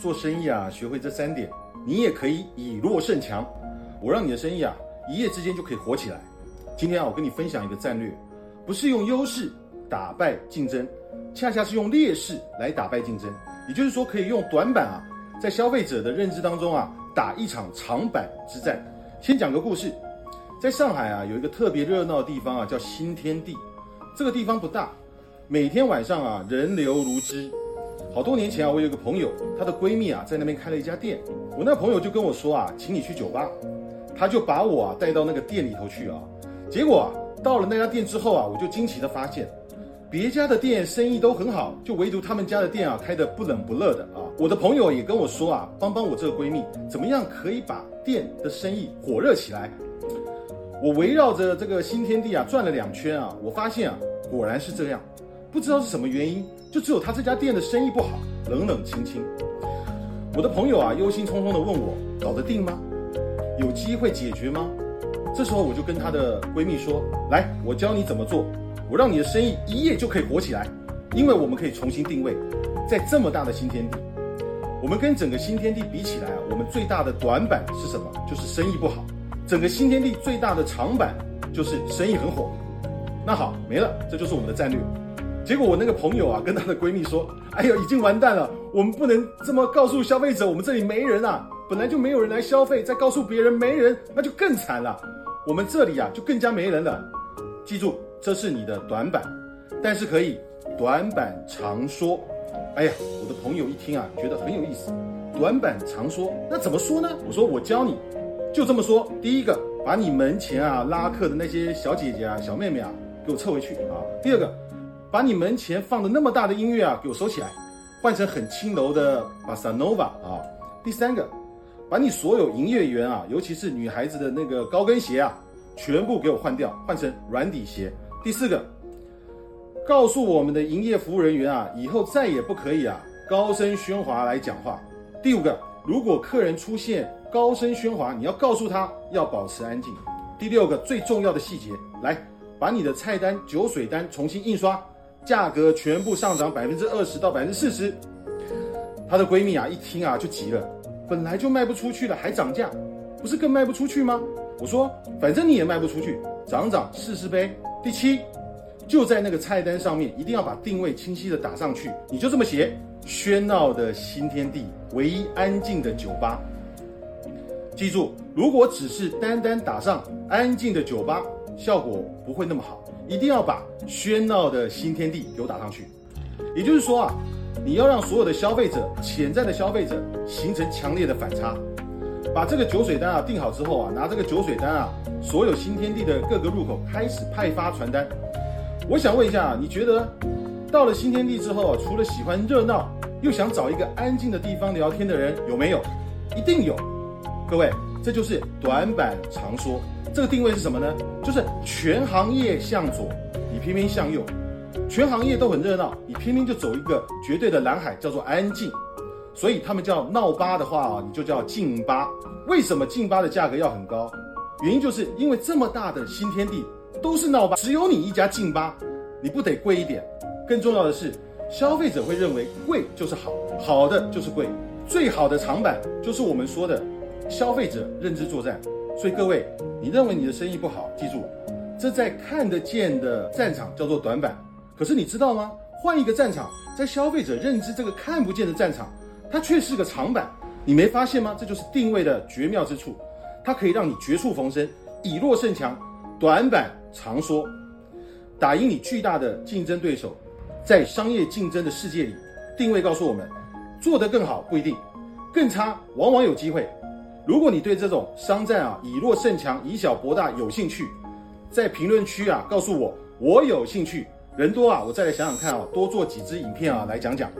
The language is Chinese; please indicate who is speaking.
Speaker 1: 做生意啊，学会这三点，你也可以以弱胜强。我让你的生意啊，一夜之间就可以火起来。今天啊，我跟你分享一个战略，不是用优势打败竞争，恰恰是用劣势来打败竞争。也就是说，可以用短板啊，在消费者的认知当中啊，打一场长板之战。先讲个故事，在上海啊，有一个特别热闹的地方啊，叫新天地。这个地方不大，每天晚上啊，人流如织。好多年前啊，我有个朋友，她的闺蜜啊，在那边开了一家店。我那朋友就跟我说啊，请你去酒吧，他就把我啊带到那个店里头去啊。结果啊，到了那家店之后啊，我就惊奇的发现，别家的店生意都很好，就唯独他们家的店啊开得不冷不热的啊。我的朋友也跟我说啊，帮帮我这个闺蜜，怎么样可以把店的生意火热起来？我围绕着这个新天地啊转了两圈啊，我发现啊，果然是这样。不知道是什么原因，就只有他这家店的生意不好，冷冷清清。我的朋友啊，忧心忡忡地问我：“搞得定吗？有机会解决吗？”这时候我就跟她的闺蜜说：“来，我教你怎么做，我让你的生意一夜就可以火起来。因为我们可以重新定位，在这么大的新天地，我们跟整个新天地比起来啊，我们最大的短板是什么？就是生意不好。整个新天地最大的长板就是生意很火。那好，没了，这就是我们的战略。”结果我那个朋友啊，跟她的闺蜜说：“哎呦，已经完蛋了，我们不能这么告诉消费者，我们这里没人啊，本来就没有人来消费，再告诉别人没人，那就更惨了。我们这里啊，就更加没人了。记住，这是你的短板，但是可以短板长说。哎呀，我的朋友一听啊，觉得很有意思，短板长说，那怎么说呢？我说我教你，就这么说。第一个，把你门前啊拉客的那些小姐姐啊、小妹妹啊，给我撤回去啊。第二个。”把你门前放的那么大的音乐啊，给我收起来，换成很轻柔的巴萨诺瓦啊。第三个，把你所有营业员啊，尤其是女孩子的那个高跟鞋啊，全部给我换掉，换成软底鞋。第四个，告诉我们的营业服务人员啊，以后再也不可以啊高声喧哗来讲话。第五个，如果客人出现高声喧哗，你要告诉他要保持安静。第六个最重要的细节，来把你的菜单酒水单重新印刷。价格全部上涨百分之二十到百分之四十，她的闺蜜啊一听啊就急了，本来就卖不出去了，还涨价，不是更卖不出去吗？我说反正你也卖不出去，涨涨试试呗。第七，就在那个菜单上面一定要把定位清晰的打上去，你就这么写：喧闹的新天地，唯一安静的酒吧。记住，如果只是单单打上安静的酒吧，效果不会那么好。一定要把喧闹的新天地给我打上去，也就是说啊，你要让所有的消费者、潜在的消费者形成强烈的反差。把这个酒水单啊定好之后啊，拿这个酒水单啊，所有新天地的各个入口开始派发传单。我想问一下，你觉得到了新天地之后，除了喜欢热闹，又想找一个安静的地方聊天的人有没有？一定有。各位，这就是短板长说。这个定位是什么呢？就是全行业向左，你偏偏向右；全行业都很热闹，你偏偏就走一个绝对的蓝海，叫做安静。所以他们叫闹吧的话啊，你就叫静吧。为什么静吧的价格要很高？原因就是因为这么大的新天地都是闹吧，只有你一家静吧，你不得贵一点？更重要的是，消费者会认为贵就是好，好的就是贵，最好的长板就是我们说的消费者认知作战。所以各位，你认为你的生意不好，记住，这在看得见的战场叫做短板。可是你知道吗？换一个战场，在消费者认知这个看不见的战场，它却是个长板。你没发现吗？这就是定位的绝妙之处，它可以让你绝处逢生，以弱胜强，短板长说，打赢你巨大的竞争对手。在商业竞争的世界里，定位告诉我们，做得更好不一定，更差往往有机会。如果你对这种商战啊以弱胜强、以小博大有兴趣，在评论区啊告诉我，我有兴趣。人多啊，我再来想想看啊，多做几支影片啊来讲讲。